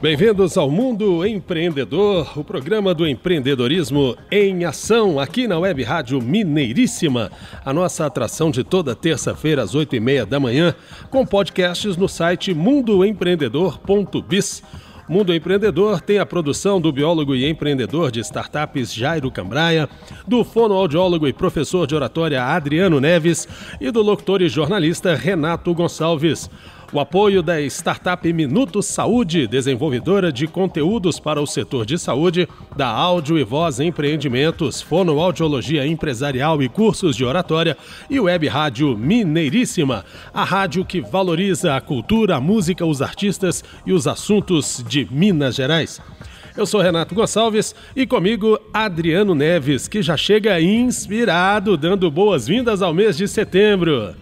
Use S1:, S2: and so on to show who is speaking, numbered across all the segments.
S1: Bem-vindos ao Mundo Empreendedor, o programa do empreendedorismo em ação aqui na Web Rádio Mineiríssima. A nossa atração de toda terça-feira às oito e meia da manhã, com podcasts no site mundoempreendedor.biz. Mundo Empreendedor tem a produção do biólogo e empreendedor de startups Jairo Cambraia, do fonoaudiólogo e professor de oratória Adriano Neves e do locutor e jornalista Renato Gonçalves. O apoio da startup Minuto Saúde, desenvolvedora de conteúdos para o setor de saúde, da Áudio e Voz Empreendimentos, Fonoaudiologia Empresarial e cursos de oratória e Web Rádio Mineiríssima, a rádio que valoriza a cultura, a música, os artistas e os assuntos de Minas Gerais. Eu sou Renato Gonçalves e comigo Adriano Neves, que já chega inspirado, dando boas-vindas ao mês de setembro.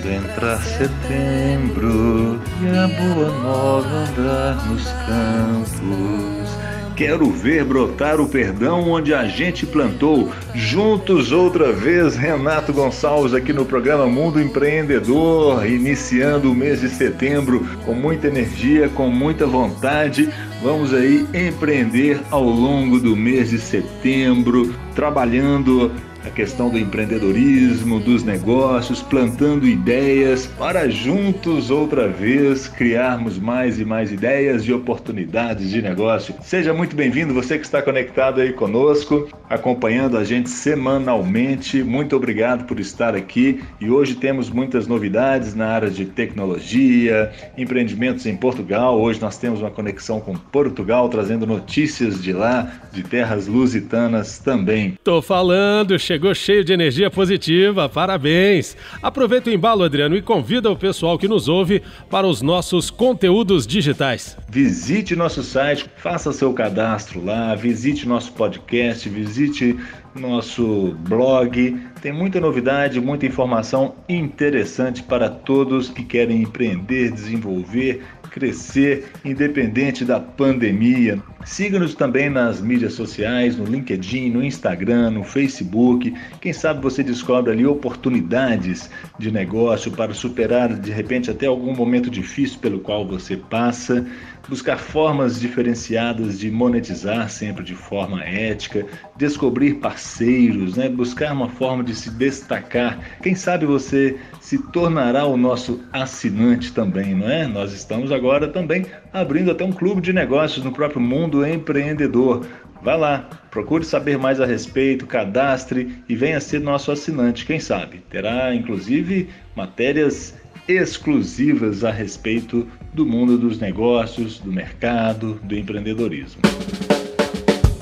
S2: Quando entrar setembro e a boa nova andar nos campos. Quero ver brotar o perdão onde a gente plantou. Juntos outra vez, Renato Gonçalves aqui no programa Mundo Empreendedor, iniciando o mês de setembro com muita energia, com muita vontade. Vamos aí empreender ao longo do mês de setembro, trabalhando a questão do empreendedorismo, dos negócios, plantando ideias para juntos outra vez criarmos mais e mais ideias e oportunidades de negócio. Seja muito bem-vindo, você que está conectado aí conosco, acompanhando a gente semanalmente. Muito obrigado por estar aqui e hoje temos muitas novidades na área de tecnologia, empreendimentos em Portugal. Hoje nós temos uma conexão com Portugal, trazendo notícias de lá, de terras lusitanas também.
S1: Tô falando, chegou cheio de energia positiva, parabéns! Aproveita o embalo, Adriano, e convida o pessoal que nos ouve para os nossos conteúdos digitais.
S2: Visite nosso site, faça seu cadastro lá, visite nosso podcast, visite nosso blog. Tem muita novidade, muita informação interessante para todos que querem empreender, desenvolver crescer independente da pandemia. Siga-nos também nas mídias sociais, no LinkedIn, no Instagram, no Facebook. Quem sabe você descobre ali oportunidades de negócio para superar de repente até algum momento difícil pelo qual você passa buscar formas diferenciadas de monetizar sempre de forma ética, descobrir parceiros, né? buscar uma forma de se destacar. Quem sabe você se tornará o nosso assinante também, não é? Nós estamos agora também abrindo até um clube de negócios no próprio mundo empreendedor. Vá lá, procure saber mais a respeito, cadastre e venha ser nosso assinante, quem sabe. Terá inclusive matérias exclusivas a respeito do mundo dos negócios, do mercado, do empreendedorismo.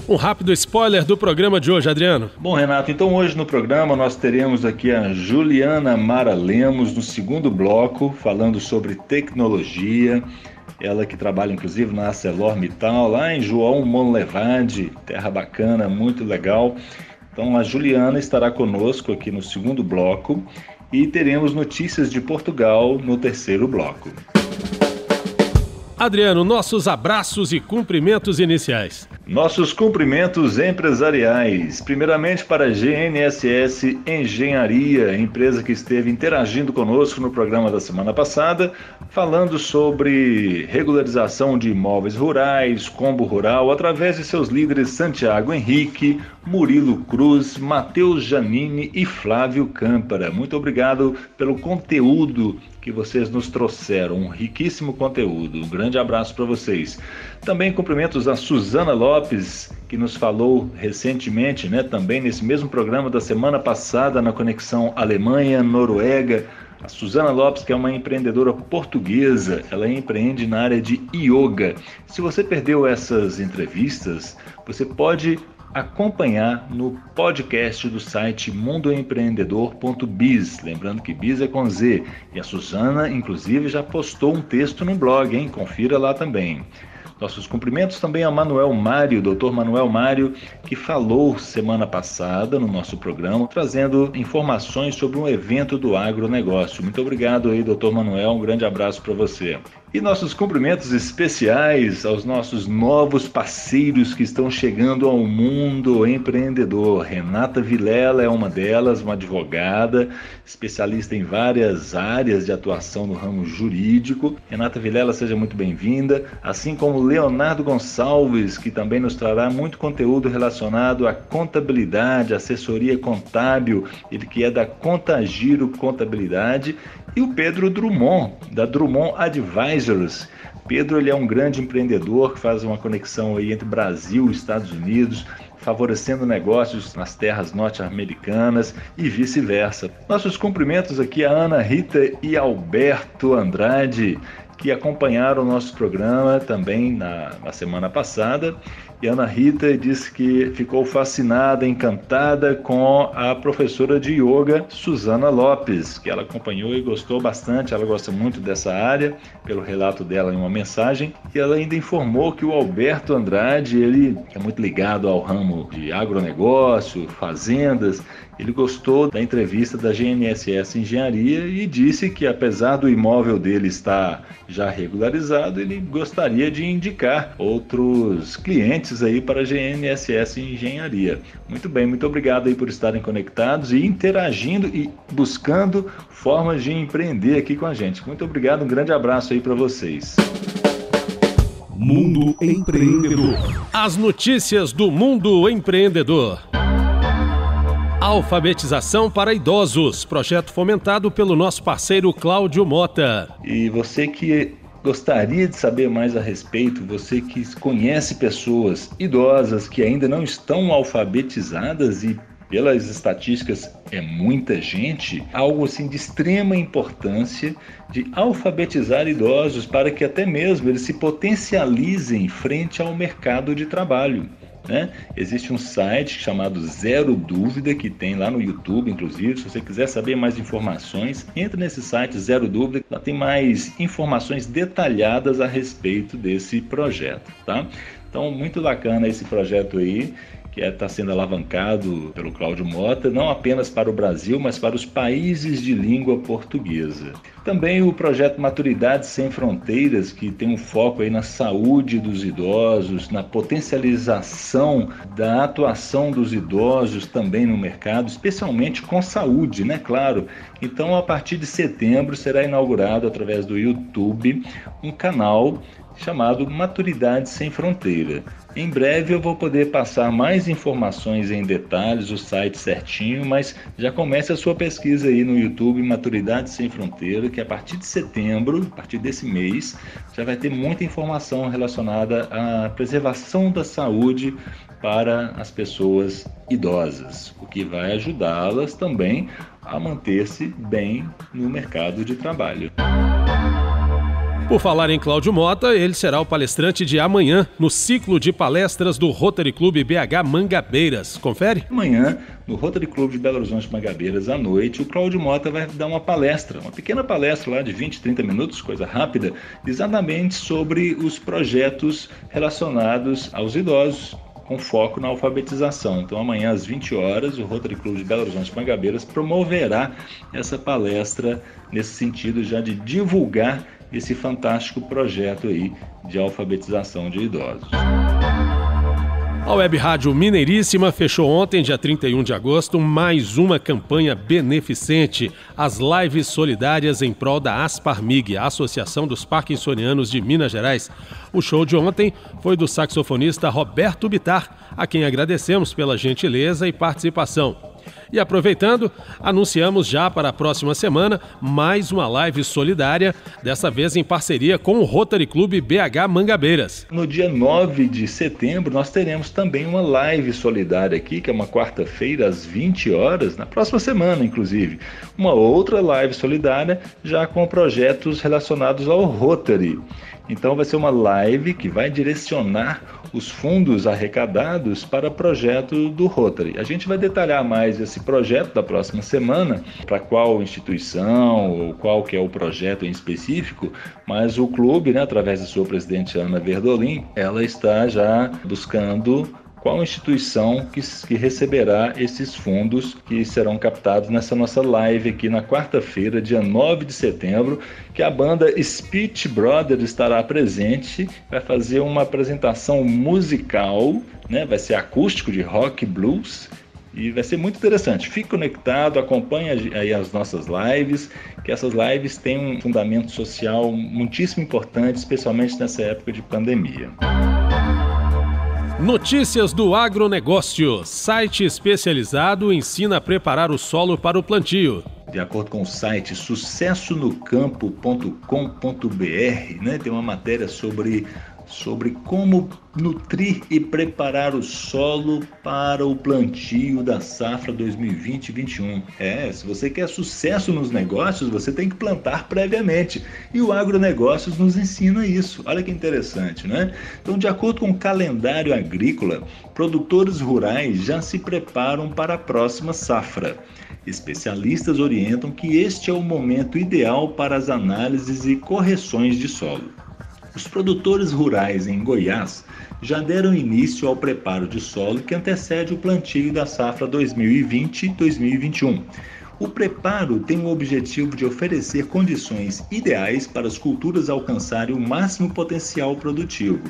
S1: Um rápido spoiler do programa de hoje, Adriano.
S2: Bom, Renato, então hoje no programa nós teremos aqui a Juliana Mara Lemos no segundo bloco, falando sobre tecnologia. Ela que trabalha inclusive na ArcelorMittal, lá em João Monlevade, terra bacana, muito legal. Então a Juliana estará conosco aqui no segundo bloco e teremos notícias de Portugal no terceiro bloco.
S1: Adriano, nossos abraços e cumprimentos iniciais.
S2: Nossos cumprimentos empresariais. Primeiramente para a GNSS Engenharia, empresa que esteve interagindo conosco no programa da semana passada, falando sobre regularização de imóveis rurais, combo rural, através de seus líderes Santiago Henrique, Murilo Cruz, Matheus Janine e Flávio Câmpara. Muito obrigado pelo conteúdo que vocês nos trouxeram, um riquíssimo conteúdo. Um grande abraço para vocês. Também cumprimentos a Suzana Lopes, que nos falou recentemente, né, também nesse mesmo programa da semana passada na conexão Alemanha-Noruega. A Suzana Lopes, que é uma empreendedora portuguesa, ela empreende na área de yoga. Se você perdeu essas entrevistas, você pode acompanhar no podcast do site mundoempreendedor.biz. Lembrando que biz é com Z. E a Suzana, inclusive, já postou um texto no blog, hein? Confira lá também. Nossos cumprimentos também a Manuel Mário, doutor Manuel Mário, que falou semana passada no nosso programa, trazendo informações sobre um evento do agronegócio. Muito obrigado aí, doutor Manuel, um grande abraço para você. E nossos cumprimentos especiais aos nossos novos parceiros que estão chegando ao mundo empreendedor. Renata Vilela é uma delas, uma advogada, especialista em várias áreas de atuação no ramo jurídico. Renata Vilela, seja muito bem-vinda. Assim como Leonardo Gonçalves, que também nos trará muito conteúdo relacionado à contabilidade, assessoria contábil, ele que é da Contagiro Contabilidade. E o Pedro Drummond, da Drummond Pedro ele é um grande empreendedor que faz uma conexão aí entre Brasil e Estados Unidos, favorecendo negócios nas terras norte-americanas e vice-versa. Nossos cumprimentos aqui a Ana Rita e Alberto Andrade, que acompanharam o nosso programa também na, na semana passada e Ana Rita disse que ficou fascinada, encantada com a professora de yoga Suzana Lopes, que ela acompanhou e gostou bastante. Ela gosta muito dessa área, pelo relato dela em uma mensagem. E ela ainda informou que o Alberto Andrade, ele é muito ligado ao ramo de agronegócio, fazendas, ele gostou da entrevista da GNSS Engenharia e disse que, apesar do imóvel dele estar já regularizado, ele gostaria de indicar outros clientes aí para a GNSS Engenharia. Muito bem, muito obrigado aí por estarem conectados e interagindo e buscando formas de empreender aqui com a gente. Muito obrigado, um grande abraço aí para vocês.
S3: Mundo Empreendedor.
S1: As notícias do mundo empreendedor. Alfabetização para idosos, projeto fomentado pelo nosso parceiro Cláudio Mota.
S2: E você que gostaria de saber mais a respeito, você que conhece pessoas idosas que ainda não estão alfabetizadas e pelas estatísticas é muita gente, algo assim de extrema importância de alfabetizar idosos para que até mesmo eles se potencializem frente ao mercado de trabalho. Né? Existe um site chamado Zero Dúvida, que tem lá no YouTube, inclusive. Se você quiser saber mais informações, entre nesse site Zero Dúvida, lá tem mais informações detalhadas a respeito desse projeto. Tá? Então, muito bacana esse projeto aí que está é, sendo alavancado pelo Cláudio Mota, não apenas para o Brasil, mas para os países de língua portuguesa. Também o projeto Maturidade Sem Fronteiras, que tem um foco aí na saúde dos idosos, na potencialização da atuação dos idosos também no mercado, especialmente com saúde, né? Claro. Então, a partir de setembro será inaugurado através do YouTube um canal chamado Maturidade Sem Fronteira. Em breve eu vou poder passar mais informações em detalhes, o site certinho, mas já comece a sua pesquisa aí no YouTube Maturidade Sem Fronteira, que a partir de setembro, a partir desse mês, já vai ter muita informação relacionada à preservação da saúde para as pessoas idosas, o que vai ajudá-las também a manter-se bem no mercado de trabalho.
S1: Por falar em Cláudio Mota, ele será o palestrante de amanhã no ciclo de palestras do Rotary Club BH Mangabeiras. Confere?
S2: Amanhã, no Rotary Club de Belo Horizonte Mangabeiras, à noite, o Cláudio Mota vai dar uma palestra, uma pequena palestra lá de 20, 30 minutos, coisa rápida, exatamente sobre os projetos relacionados aos idosos, com foco na alfabetização. Então, amanhã às 20 horas, o Rotary Club de Belo Horizonte Mangabeiras promoverá essa palestra nesse sentido já de divulgar esse fantástico projeto aí de alfabetização de idosos.
S1: A Web Rádio Mineiríssima fechou ontem, dia 31 de agosto, mais uma campanha beneficente, as lives solidárias em prol da Asparmig, a Associação dos Parkinsonianos de Minas Gerais. O show de ontem foi do saxofonista Roberto Bitar, a quem agradecemos pela gentileza e participação. E aproveitando, anunciamos já para a próxima semana mais uma live solidária, dessa vez em parceria com o Rotary Club BH Mangabeiras.
S2: No dia 9 de setembro, nós teremos também uma live solidária aqui, que é uma quarta-feira às 20 horas, na próxima semana, inclusive. Uma outra live solidária já com projetos relacionados ao Rotary. Então vai ser uma live que vai direcionar os fundos arrecadados para o projeto do Rotary. A gente vai detalhar mais esse projeto da próxima semana, para qual instituição ou qual que é o projeto em específico, mas o clube, né, através de sua presidente Ana Verdolim, ela está já buscando qual instituição que, que receberá esses fundos que serão captados nessa nossa live aqui na quarta-feira, dia 9 de setembro, que a banda Speech Brothers estará presente, vai fazer uma apresentação musical, né? vai ser acústico de rock blues, e vai ser muito interessante. Fique conectado, acompanhe aí as nossas lives, que essas lives têm um fundamento social muitíssimo importante, especialmente nessa época de pandemia.
S1: Notícias do agronegócio. Site especializado ensina a preparar o solo para o plantio.
S2: De acordo com o site sucessonocampo.com.br, né, tem uma matéria sobre sobre como nutrir e preparar o solo para o plantio da safra 2020-21. É, se você quer sucesso nos negócios, você tem que plantar previamente. E o agronegócios nos ensina isso. Olha que interessante, né? Então, de acordo com o calendário agrícola, produtores rurais já se preparam para a próxima safra. Especialistas orientam que este é o momento ideal para as análises e correções de solo. Os produtores rurais em Goiás já deram início ao preparo de solo que antecede o plantio da safra 2020-2021. O preparo tem o objetivo de oferecer condições ideais para as culturas alcançarem o máximo potencial produtivo,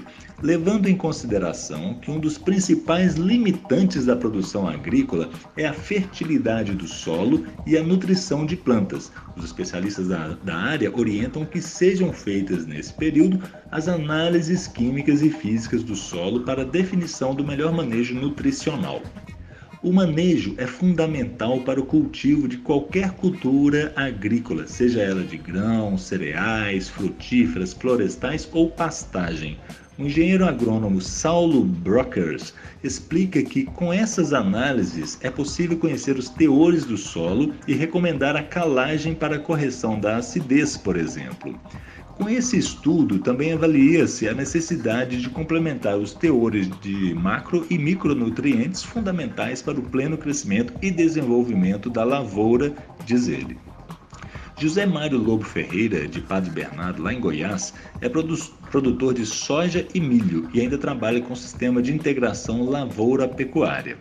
S2: levando em consideração que um dos principais limitantes da produção agrícola é a fertilidade do solo e a nutrição de plantas. Os especialistas da, da área orientam que sejam feitas nesse período as análises químicas e físicas do solo para definição do melhor manejo nutricional. O manejo é fundamental para o cultivo de qualquer cultura agrícola, seja ela de grãos, cereais, frutíferas, florestais ou pastagem. O engenheiro agrônomo Saulo Brockers explica que com essas análises é possível conhecer os teores do solo e recomendar a calagem para a correção da acidez, por exemplo. Com esse estudo, também avalia-se a necessidade de complementar os teores de macro e micronutrientes fundamentais para o pleno crescimento e desenvolvimento da lavoura, diz ele. José Mário Lobo Ferreira, de Padre Bernardo, lá em Goiás, é produtor de soja e milho e ainda trabalha com o sistema de integração lavoura-pecuária.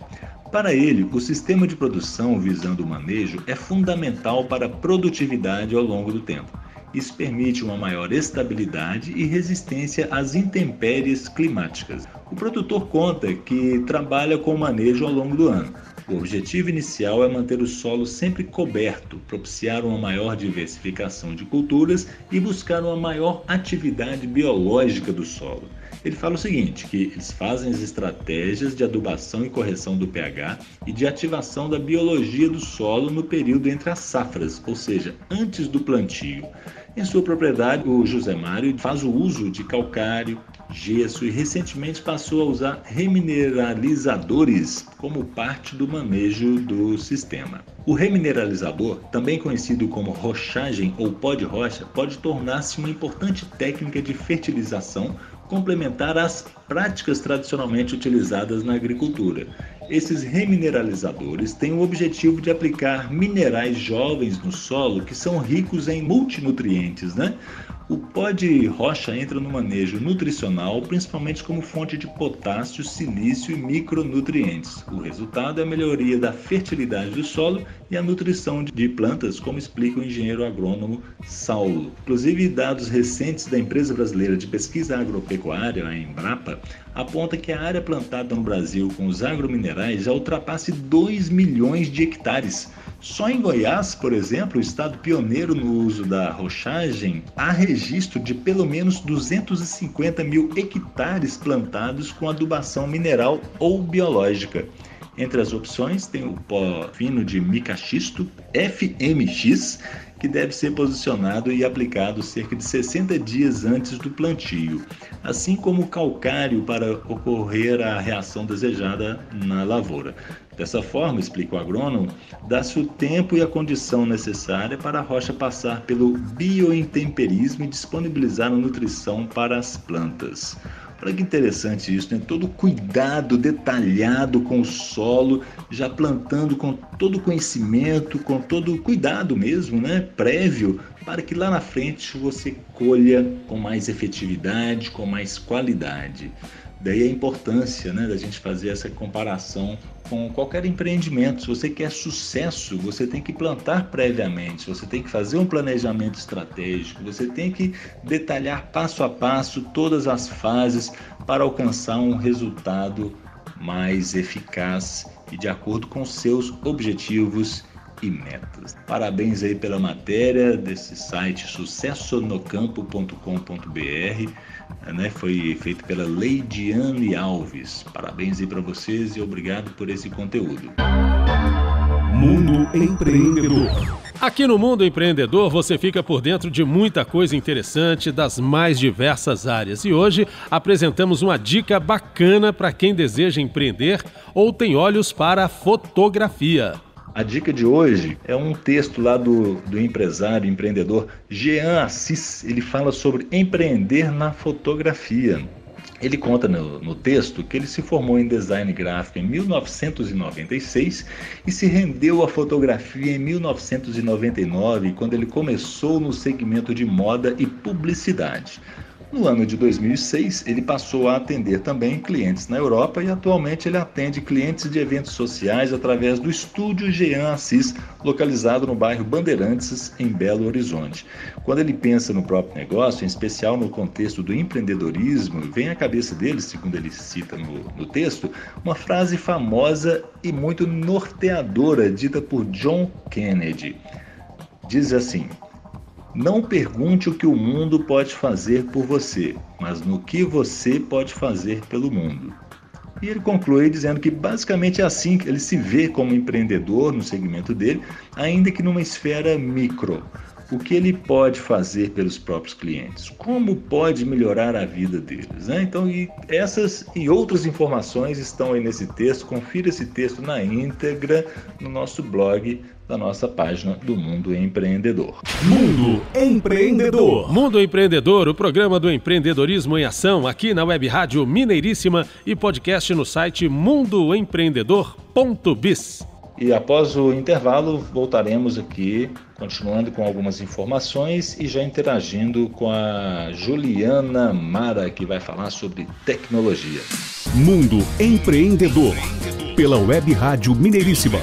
S2: Para ele, o sistema de produção visando o manejo é fundamental para a produtividade ao longo do tempo. Isso permite uma maior estabilidade e resistência às intempéries climáticas. O produtor conta que trabalha com o manejo ao longo do ano o objetivo inicial é manter o solo sempre coberto, propiciar uma maior diversificação de culturas e buscar uma maior atividade biológica do solo. Ele fala o seguinte, que eles fazem as estratégias de adubação e correção do pH e de ativação da biologia do solo no período entre as safras, ou seja, antes do plantio. Em sua propriedade, o José Mário faz o uso de calcário, gesso e recentemente passou a usar remineralizadores como parte do manejo do sistema. O remineralizador, também conhecido como rochagem ou pó de rocha, pode tornar-se uma importante técnica de fertilização complementar às práticas tradicionalmente utilizadas na agricultura. Esses remineralizadores têm o objetivo de aplicar minerais jovens no solo que são ricos em multinutrientes, né? O pó de rocha entra no manejo nutricional, principalmente como fonte de potássio, silício e micronutrientes. O resultado é a melhoria da fertilidade do solo e a nutrição de plantas, como explica o engenheiro agrônomo Saulo. Inclusive, dados recentes da empresa brasileira de pesquisa agropecuária, a Embrapa, aponta que a área plantada no Brasil com os agrominerais já ultrapasse 2 milhões de hectares. Só em Goiás, por exemplo, o estado pioneiro no uso da rochagem, há registro de pelo menos 250 mil hectares plantados com adubação mineral ou biológica. Entre as opções tem o pó fino de micaxisto, FMX, que deve ser posicionado e aplicado cerca de 60 dias antes do plantio, assim como o calcário para ocorrer a reação desejada na lavoura. Dessa forma, explica o agrônomo, dá-se o tempo e a condição necessária para a rocha passar pelo biointemperismo e disponibilizar a nutrição para as plantas. Olha que interessante isso, né? Todo cuidado detalhado com o solo, já plantando com todo conhecimento, com todo cuidado mesmo, né? Prévio, para que lá na frente você colha com mais efetividade, com mais qualidade. Daí a importância né, da gente fazer essa comparação com qualquer empreendimento. Se você quer sucesso, você tem que plantar previamente, você tem que fazer um planejamento estratégico, você tem que detalhar passo a passo todas as fases para alcançar um resultado mais eficaz e de acordo com seus objetivos e metas. Parabéns aí pela matéria desse site sucessonocampo.com.br né, foi feito pela Leidiane Alves. Parabéns aí para vocês e obrigado por esse conteúdo.
S3: Mundo Empreendedor.
S1: Aqui no Mundo Empreendedor você fica por dentro de muita coisa interessante das mais diversas áreas. E hoje apresentamos uma dica bacana para quem deseja empreender ou tem olhos para a fotografia.
S2: A dica de hoje é um texto lá do, do empresário, empreendedor Jean Assis. Ele fala sobre empreender na fotografia. Ele conta no, no, texto que ele se formou em design gráfico em 1996 e se rendeu à fotografia em 1999, quando ele começou no segmento de moda e publicidade. No ano de 2006, ele passou a atender também clientes na Europa e atualmente ele atende clientes de eventos sociais através do estúdio Jean Assis, localizado no bairro Bandeirantes, em Belo Horizonte. Quando ele pensa no próprio negócio, em especial no contexto do empreendedorismo, vem à cabeça dele, segundo ele cita no, no texto, uma frase famosa e muito norteadora dita por John Kennedy. Diz assim: não pergunte o que o mundo pode fazer por você, mas no que você pode fazer pelo mundo. E ele conclui dizendo que basicamente é assim que ele se vê como empreendedor no segmento dele, ainda que numa esfera micro. O que ele pode fazer pelos próprios clientes? Como pode melhorar a vida deles? Né? Então, e essas e outras informações estão aí nesse texto. Confira esse texto na íntegra no nosso blog da nossa página do Mundo Empreendedor.
S3: Mundo Empreendedor.
S1: Mundo Empreendedor, o programa do empreendedorismo em ação aqui na Web Rádio Mineiríssima e podcast no site mundoempreendedor.biz.
S2: E após o intervalo, voltaremos aqui, continuando com algumas informações e já interagindo com a Juliana Mara, que vai falar sobre tecnologia.
S3: Mundo Empreendedor, pela Web Rádio Mineiríssima